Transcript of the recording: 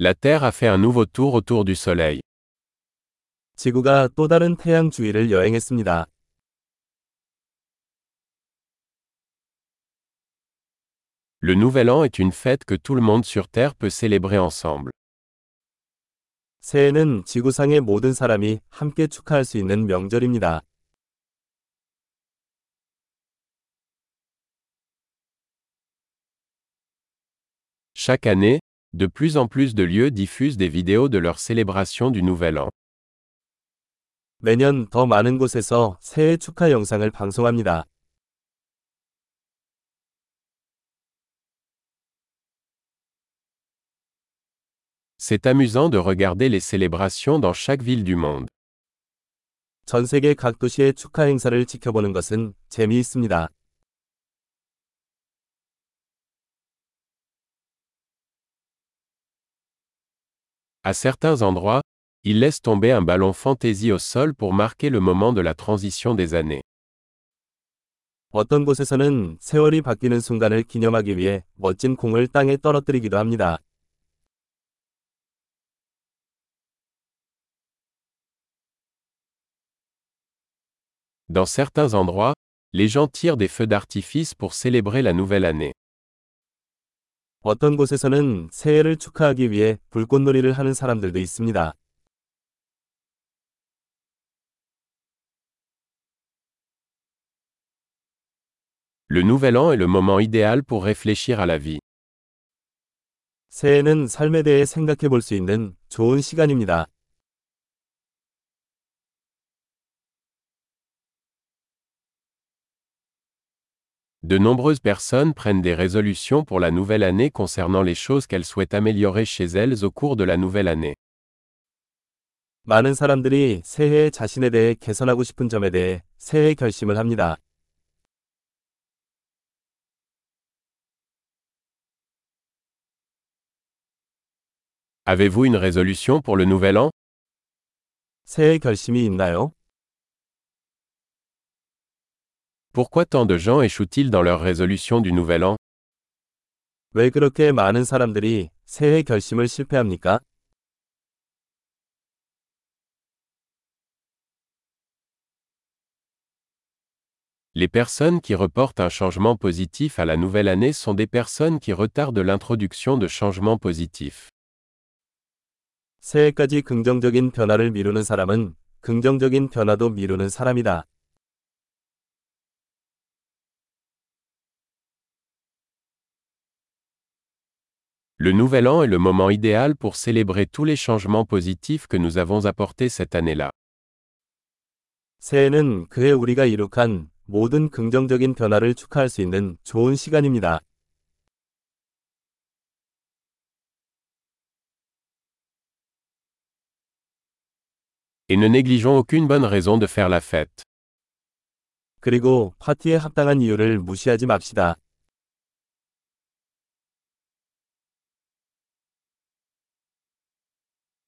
La Terre a fait un nouveau tour autour du Soleil. 지구가 또 다른 태양 주위를 여행했습니다. Le Nouvel An est une fête que tout le monde sur Terre peut célébrer ensemble. 새해는 지구상의 모든 사람이 함께 축하할 수 있는 명절입니다. Chaque année, de plus en plus de lieux diffusent des vidéos de leur célébration du Nouvel An. 매년 더 많은 곳에서 새해 축하 영상을 방송합니다. C'est amusant de regarder les célébrations dans chaque ville du monde. 전 세계 각 도시의 축하 행사를 지켜보는 것은 재미있습니다. À certains endroits, ils laissent tomber un ballon fantaisie au sol pour marquer le moment de la transition des années. 어떤 곳에서는 세월이 바뀌는 순간을 기념하기 위해 멋진 공을 땅에 떨어뜨리기도 합니다. Dans certains endroits, les gens tirent des feux d'artifice pour célébrer la nouvelle année. 어떤 곳에서는 새해를 축하하기 위해 불꽃놀이를 하는 사람들도 있습니다. Le Nouvel An est le moment idéal pour réfléchir à la vie. 새해는 삶에 대해 생각해 볼 수 있는 좋은 시간입니다. De nombreuses personnes prennent des résolutions pour la nouvelle année concernant les choses qu'elles souhaitent améliorer chez elles au cours de la nouvelle année. 많은 사람들이 새해에 자신에 대해 개선하고 싶은 점에 대해 새해 결심을 합니다. Avez-vous une résolution pour le Nouvel An 새해 결심이 있나요? Pourquoi tant de gens échouent-ils dans leur résolution du Nouvel An 왜 그렇게 많은 사람들이 새해 결심을 실패합니까? Les personnes qui reportent un changement positif à la nouvelle année sont des personnes qui retardent l'introduction de changements positifs. 새해까지 긍정적인 변화를 미루는 사람은 긍정적인 변화도 미루는 사람이다. Le Nouvel An est le moment idéal pour célébrer tous les changements positifs que nous avons apportés cette année-là. 새해는 그해 우리가 이룩한 모든 긍정적인 변화를 축하할 수 있는 좋은 시간입니다. Et ne négligeons aucune bonne raison de faire la fête. 그리고 파티에 합당한 이유를 무시하지 맙시다.